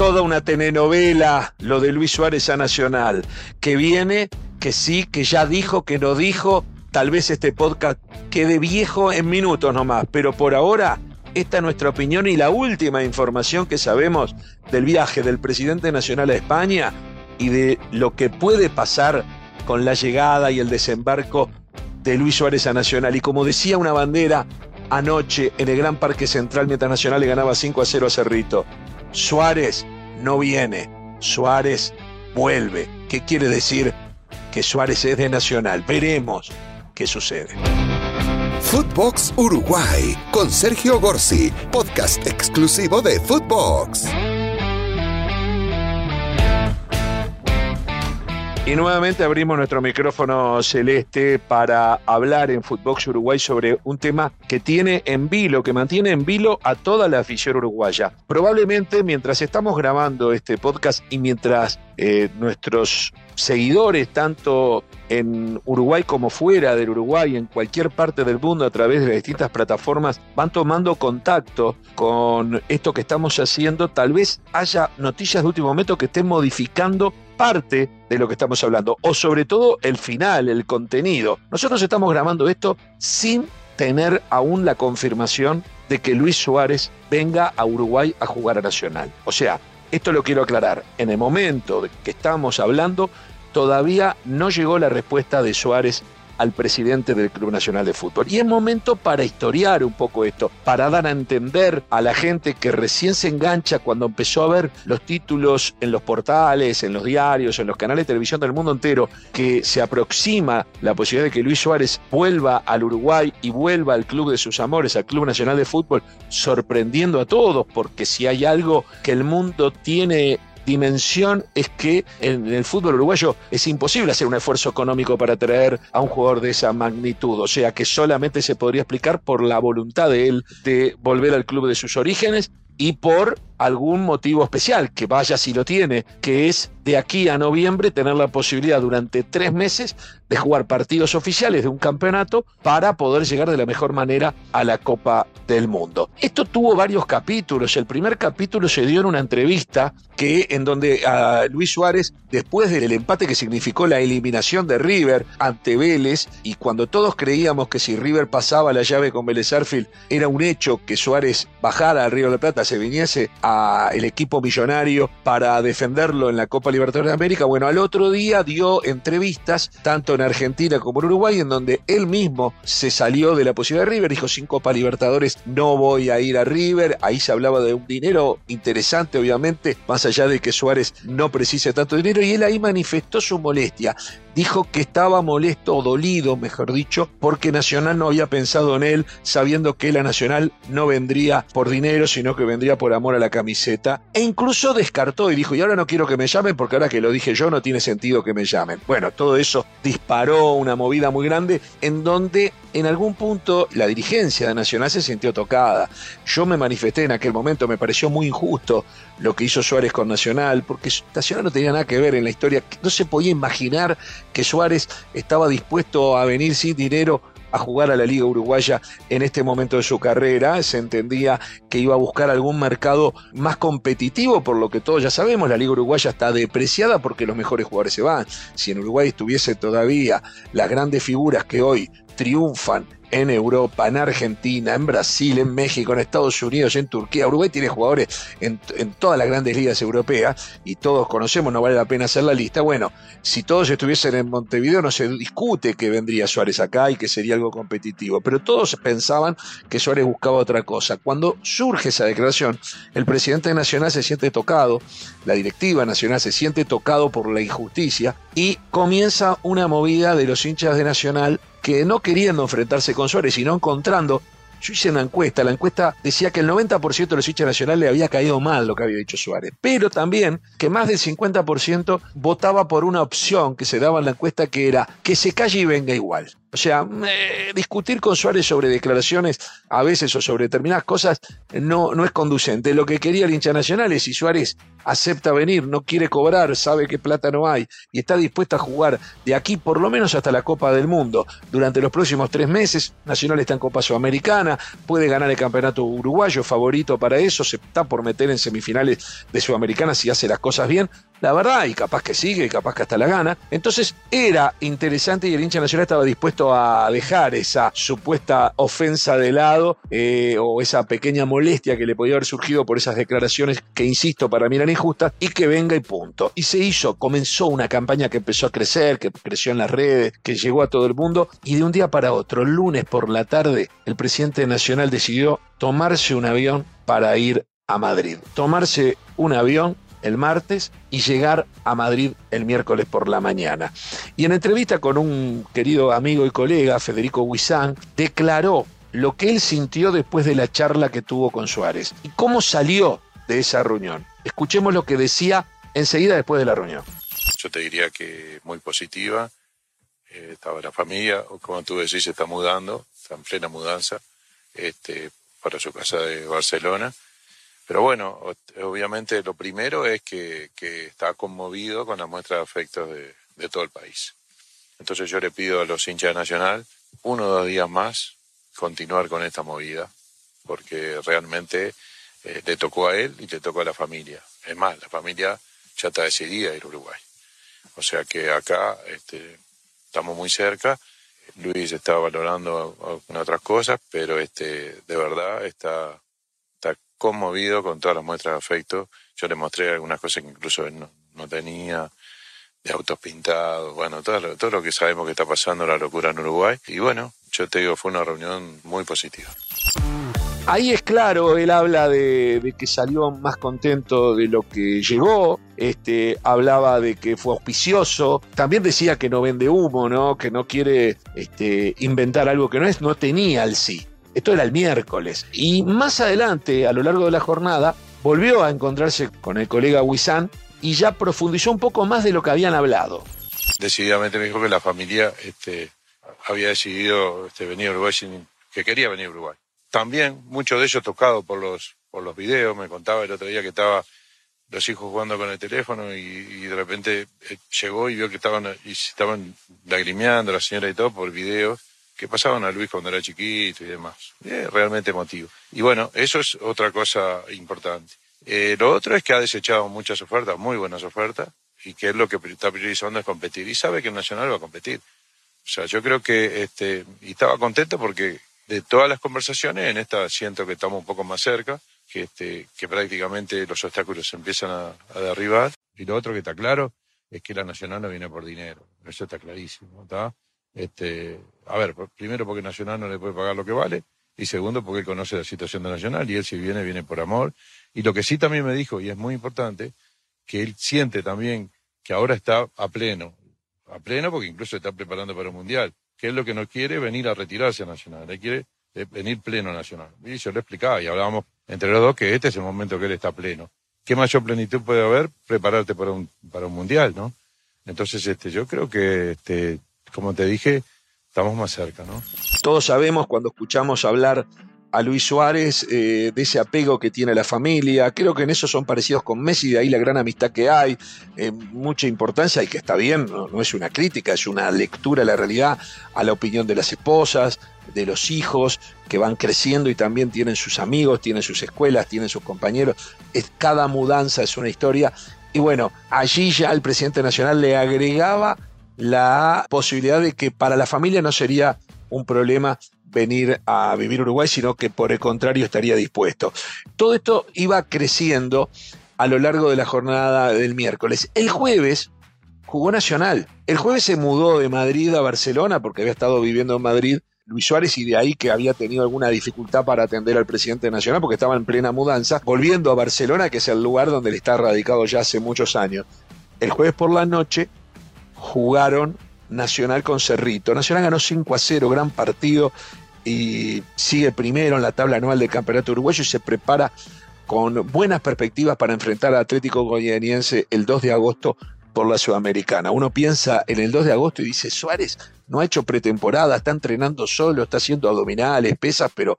toda una telenovela lo de Luis Suárez a Nacional, que viene, que sí, que ya dijo, que no dijo. Tal vez este podcast quede viejo en minutos nomás, pero por ahora esta es nuestra opinión y la última información que sabemos del viaje del presidente nacional a España y de lo que puede pasar con la llegada y el desembarco de Luis Suárez a Nacional. Y como decía una bandera anoche en el Gran Parque Central mientras Nacional le ganaba 5 a 0 a Cerrito, Suárez no viene, Suárez vuelve. ¿Qué quiere decir? Que Suárez es de Nacional. Veremos qué sucede. Footbox Uruguay con Sergio Gorsi, podcast exclusivo de Footbox. Y nuevamente abrimos nuestro micrófono celeste para hablar en Footbox Uruguay sobre un tema que tiene en vilo, que mantiene en vilo a toda la afición uruguaya. Probablemente mientras estamos grabando este podcast y mientras eh, nuestros seguidores, tanto en Uruguay como fuera del Uruguay, en cualquier parte del mundo a través de las distintas plataformas, van tomando contacto con esto que estamos haciendo, tal vez haya noticias de último momento que estén modificando parte de lo que estamos hablando, o sobre todo el final, el contenido. Nosotros estamos grabando esto sin tener aún la confirmación de que Luis Suárez venga a Uruguay a jugar a Nacional. O sea, esto lo quiero aclarar. En el momento que estamos hablando, todavía no llegó la respuesta de Suárez al presidente del Club Nacional de Fútbol. Y es momento para historiar un poco esto, para dar a entender a la gente que recién se engancha cuando empezó a ver los títulos en los portales, en los diarios, en los canales de televisión del mundo entero, que se aproxima la posibilidad de que Luis Suárez vuelva al Uruguay y vuelva al club de sus amores, al Club Nacional de Fútbol, sorprendiendo a todos, porque si hay algo que el mundo tiene dimensión es que en el fútbol uruguayo es imposible hacer un esfuerzo económico para traer a un jugador de esa magnitud, o sea que solamente se podría explicar por la voluntad de él de volver al club de sus orígenes y por algún motivo especial, que vaya si lo tiene, que es de aquí a noviembre tener la posibilidad durante tres meses de jugar partidos oficiales de un campeonato para poder llegar de la mejor manera a la Copa del Mundo. Esto tuvo varios capítulos. El primer capítulo se dio en una entrevista que en donde a Luis Suárez, después del empate que significó la eliminación de River ante Vélez, y cuando todos creíamos que si River pasaba la llave con Vélez Arfield, era un hecho que Suárez bajara al Río de la Plata, se viniese a el equipo millonario para defenderlo en la Copa Libertadores de América. Bueno, al otro día dio entrevistas, tanto en Argentina como en Uruguay, en donde él mismo se salió de la posibilidad de River, dijo sin Copa Libertadores no voy a ir a River, ahí se hablaba de un dinero interesante, obviamente, más allá de que Suárez no precise tanto dinero, y él ahí manifestó su molestia dijo que estaba molesto o dolido, mejor dicho, porque Nacional no había pensado en él, sabiendo que la Nacional no vendría por dinero, sino que vendría por amor a la camiseta. E incluso descartó y dijo, y ahora no quiero que me llamen porque ahora que lo dije yo no tiene sentido que me llamen. Bueno, todo eso disparó una movida muy grande en donde en algún punto la dirigencia de Nacional se sintió tocada. Yo me manifesté en aquel momento, me pareció muy injusto lo que hizo Suárez con Nacional, porque Nacional no tenía nada que ver en la historia, no se podía imaginar que Suárez estaba dispuesto a venir sin dinero a jugar a la Liga Uruguaya en este momento de su carrera. Se entendía que iba a buscar algún mercado más competitivo, por lo que todos ya sabemos, la Liga Uruguaya está depreciada porque los mejores jugadores se van. Si en Uruguay estuviese todavía las grandes figuras que hoy triunfan en Europa, en Argentina, en Brasil, en México, en Estados Unidos, en Turquía. Uruguay tiene jugadores en, todas las grandes ligas europeas y todos conocemos, no vale la pena hacer la lista. Bueno, si todos estuviesen en Montevideo no se discute que vendría Suárez acá y que sería algo competitivo, pero todos pensaban que Suárez buscaba otra cosa. Cuando surge esa declaración, el presidente nacional se siente tocado, la directiva nacional se siente tocado por la injusticia y comienza una movida de los hinchas de Nacional que no queriendo enfrentarse con Suárez, sino encontrando yo hice una encuesta, la encuesta decía que el 90% de los hinchas nacionales le había caído mal lo que había dicho Suárez, pero también que más del 50% votaba por una opción que se daba en la encuesta que era que se calle y venga igual. O sea, eh, discutir con Suárez sobre declaraciones a veces o sobre determinadas cosas no, no es conducente. Lo que quería el hincha nacional es si Suárez acepta venir, no quiere cobrar, sabe que plata no hay y está dispuesto a jugar de aquí por lo menos hasta la Copa del Mundo durante los próximos tres meses. Nacional está en Copa Sudamericana, puede ganar el campeonato uruguayo, favorito para eso, se está por meter en semifinales de Sudamericana si hace las cosas bien. La verdad, y capaz que sigue, y capaz que hasta la gana. Entonces era interesante y el hincha nacional estaba dispuesto a dejar esa supuesta ofensa de lado eh, o esa pequeña molestia que le podía haber surgido por esas declaraciones que, insisto, para mí eran injustas, y que venga y punto. Y se hizo, comenzó una campaña que empezó a crecer, que creció en las redes, que llegó a todo el mundo, y de un día para otro, lunes por la tarde, el presidente nacional decidió tomarse un avión para ir a Madrid. Tomarse un avión el martes y llegar a Madrid el miércoles por la mañana. Y en entrevista con un querido amigo y colega, Federico Huizán, declaró lo que él sintió después de la charla que tuvo con Suárez y cómo salió de esa reunión. Escuchemos lo que decía enseguida después de la reunión. Yo te diría que muy positiva. Eh, estaba la familia, como tú decís, se está mudando, está en plena mudanza este, para su casa de Barcelona. Pero bueno, obviamente lo primero es que, está conmovido con la muestra de afecto de, todo el país. Entonces yo le pido a los hinchas Nacional uno o dos días más continuar con esta movida, porque realmente eh, le tocó a él y le tocó a la familia. Es más, la familia ya está decidida a ir a Uruguay. O sea que acá este, estamos muy cerca. Luis está valorando otras cosas, pero este, de verdad está conmovido con todas las muestras de afecto. Yo le mostré algunas cosas que incluso él no, tenía, de autos pintados, bueno, todo lo, todo lo que sabemos que está pasando, la locura en Uruguay. Y bueno, yo te digo, fue una reunión muy positiva. Ahí es claro, él habla de, que salió más contento de lo que llegó, este, hablaba de que fue auspicioso, también decía que no vende humo, ¿no? que no quiere este, inventar algo que no es, no tenía el sí. Esto era el miércoles. Y más adelante, a lo largo de la jornada, volvió a encontrarse con el colega Wissan y ya profundizó un poco más de lo que habían hablado. Decididamente me dijo que la familia este, había decidido este, venir a Uruguay, que quería venir a Uruguay. También, muchos de ellos tocados por los, por los videos, me contaba el otro día que estaba los hijos jugando con el teléfono y, de repente eh, llegó y vio que estaban, y estaban lagrimeando la señora y todo por videos que pasaban a Luis cuando era chiquito y demás. realmente emotivo. Y bueno, eso es otra cosa importante. Eh, lo otro es que ha desechado muchas ofertas, muy buenas ofertas, y que es lo que está priorizando es competir. Y sabe que el Nacional va a competir. O sea, yo creo que, este, y estaba contento porque de todas las conversaciones, en esta siento que estamos un poco más cerca, que, este, que prácticamente los obstáculos se empiezan a, a derribar. Y lo otro que está claro es que la Nacional no viene por dinero. Eso está clarísimo, ¿está? Este, a ver, primero porque Nacional no le puede pagar lo que vale y segundo porque él conoce la situación de Nacional y él si viene, viene por amor. Y lo que sí también me dijo, y es muy importante, que él siente también que ahora está a pleno, a pleno porque incluso está preparando para un mundial, que es lo que no quiere venir a retirarse a Nacional, él quiere eh, venir pleno a Nacional. Y yo le explicaba y hablábamos entre los dos que este es el momento que él está pleno. ¿Qué mayor plenitud puede haber? Prepararte para un, para un mundial, ¿no? Entonces, este, yo creo que este, como te dije, estamos más cerca, ¿no? Todos sabemos cuando escuchamos hablar a Luis Suárez, eh, de ese apego que tiene la familia. Creo que en eso son parecidos con Messi, de ahí la gran amistad que hay, eh, mucha importancia y que está bien, no, es una crítica, es una lectura de la realidad a la opinión de las esposas, de los hijos que van creciendo y también tienen sus amigos, tienen sus escuelas, tienen sus compañeros. Es, cada mudanza es una historia. Y bueno, allí ya el presidente nacional le agregaba la posibilidad de que para la familia no sería un problema venir a vivir Uruguay, sino que por el contrario estaría dispuesto. Todo esto iba creciendo a lo largo de la jornada del miércoles. El jueves jugó Nacional. El jueves se mudó de Madrid a Barcelona porque había estado viviendo en Madrid Luis Suárez y de ahí que había tenido alguna dificultad para atender al presidente nacional porque estaba en plena mudanza, volviendo a Barcelona, que es el lugar donde él está radicado ya hace muchos años. El jueves por la noche jugaron Nacional con Cerrito. Nacional ganó 5 a 0, gran partido y sigue primero en la tabla anual del Campeonato Uruguayo y se prepara con buenas perspectivas para enfrentar al Atlético Goianiense el 2 de agosto por la Sudamericana. Uno piensa en el 2 de agosto y dice, Suárez no ha hecho pretemporada, está entrenando solo, está haciendo abdominales, pesas, pero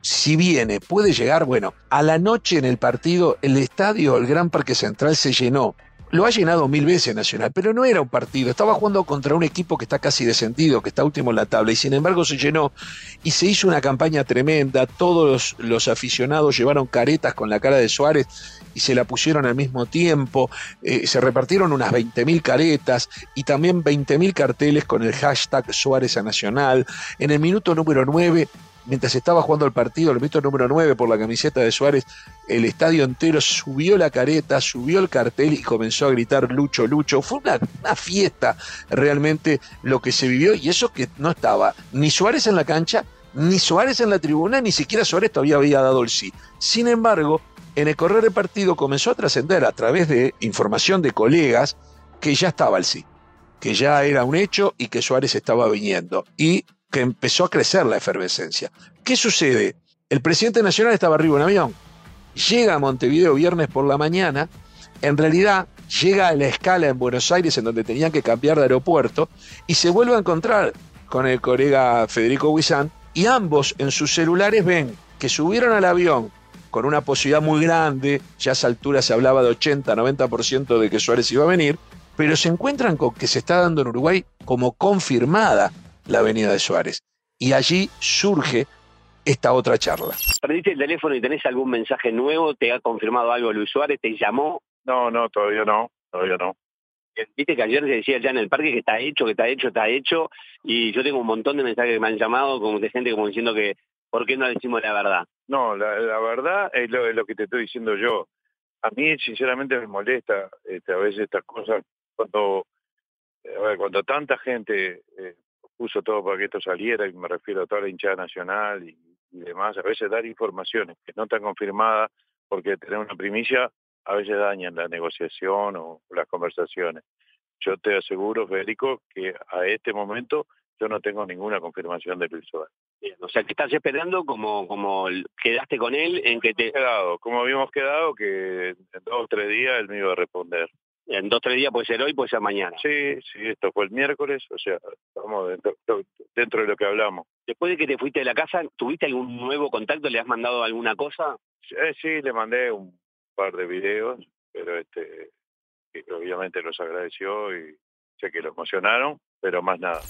si viene, puede llegar, bueno, a la noche en el partido, el estadio, el Gran Parque Central se llenó. Lo ha llenado mil veces Nacional, pero no era un partido. Estaba jugando contra un equipo que está casi descendido, que está último en la tabla, y sin embargo se llenó y se hizo una campaña tremenda. Todos los, aficionados llevaron caretas con la cara de Suárez y se la pusieron al mismo tiempo. Eh, se repartieron unas 20.000 caretas y también 20.000 carteles con el hashtag Suárez a Nacional. En el minuto número 9 mientras estaba jugando el partido, el minuto número 9 por la camiseta de Suárez, el estadio entero subió la careta, subió el cartel y comenzó a gritar Lucho, Lucho. Fue una, fiesta realmente lo que se vivió y eso que no estaba ni Suárez en la cancha, ni Suárez en la tribuna, ni siquiera Suárez todavía había dado el sí. Sin embargo, en el correr del partido comenzó a trascender a través de información de colegas que ya estaba el sí, que ya era un hecho y que Suárez estaba viniendo. Y que empezó a crecer la efervescencia. ¿Qué sucede? El presidente nacional estaba arriba en avión, llega a Montevideo viernes por la mañana, en realidad llega a la escala en Buenos Aires en donde tenían que cambiar de aeropuerto y se vuelve a encontrar con el colega Federico Huizán y ambos en sus celulares ven que subieron al avión con una posibilidad muy grande, ya a esa altura se hablaba de 80, 90% de que Suárez iba a venir, pero se encuentran con que se está dando en Uruguay como confirmada la Avenida de Suárez. Y allí surge esta otra charla. ¿Perdiste el teléfono y tenés algún mensaje nuevo? ¿Te ha confirmado algo Luis Suárez? ¿Te llamó? No, no, todavía no, todavía no. Eh, viste que ayer se decía ya en el parque que está hecho, que está hecho, está hecho, y yo tengo un montón de mensajes que me han llamado como de gente como diciendo que ¿por qué no decimos la verdad? No, la, verdad es lo, que te estoy diciendo yo. A mí sinceramente me molesta este, a veces estas cosas cuando, cuando tanta gente eh, puso todo para que esto saliera, y me refiero a toda la hinchada nacional y, demás, a veces dar informaciones que no están confirmadas, porque tener una primicia a veces dañan la negociación o las conversaciones. Yo te aseguro, Federico, que a este momento yo no tengo ninguna confirmación de Luis Suárez. o sea, que estás esperando como, como quedaste con él en que te... Quedado, como habíamos quedado, que en dos o tres días él me iba a responder en dos o tres días puede ser hoy, puede ser mañana. Sí, sí, esto fue el miércoles, o sea, estamos dentro, de lo que hablamos. Después de que te fuiste de la casa, ¿tuviste algún nuevo contacto? ¿Le has mandado alguna cosa? Eh, sí, le mandé un par de videos, pero este, obviamente los agradeció y sé que lo emocionaron, pero más nada.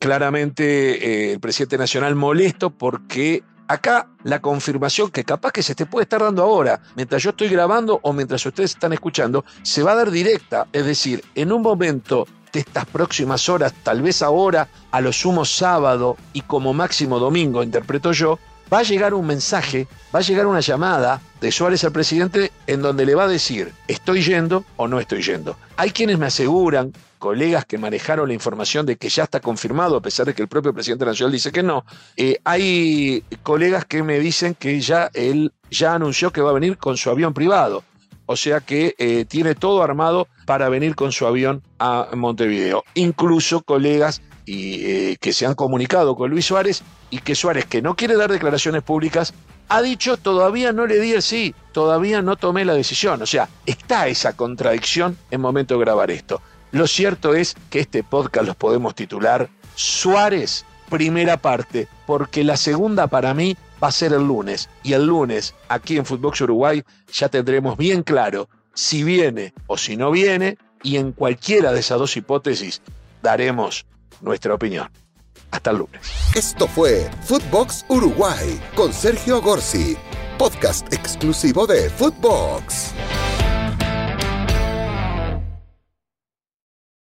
Claramente eh, el presidente nacional molesto porque Acá la confirmación que capaz que se te puede estar dando ahora, mientras yo estoy grabando o mientras ustedes están escuchando, se va a dar directa. Es decir, en un momento de estas próximas horas, tal vez ahora, a lo sumo sábado y como máximo domingo, interpreto yo, va a llegar un mensaje, va a llegar una llamada de Suárez al presidente en donde le va a decir, estoy yendo o no estoy yendo. Hay quienes me aseguran colegas que manejaron la información de que ya está confirmado, a pesar de que el propio presidente nacional dice que no. Eh, hay colegas que me dicen que ya él ya anunció que va a venir con su avión privado. O sea que eh, tiene todo armado para venir con su avión a Montevideo. Incluso colegas y, eh, que se han comunicado con Luis Suárez y que Suárez, que no quiere dar declaraciones públicas, ha dicho todavía no le di el sí, todavía no tomé la decisión. O sea, está esa contradicción en momento de grabar esto. Lo cierto es que este podcast los podemos titular Suárez, primera parte, porque la segunda para mí va a ser el lunes. Y el lunes, aquí en Footbox Uruguay, ya tendremos bien claro si viene o si no viene, y en cualquiera de esas dos hipótesis daremos nuestra opinión. Hasta el lunes. Esto fue Footbox Uruguay con Sergio Gorsi, podcast exclusivo de Footbox.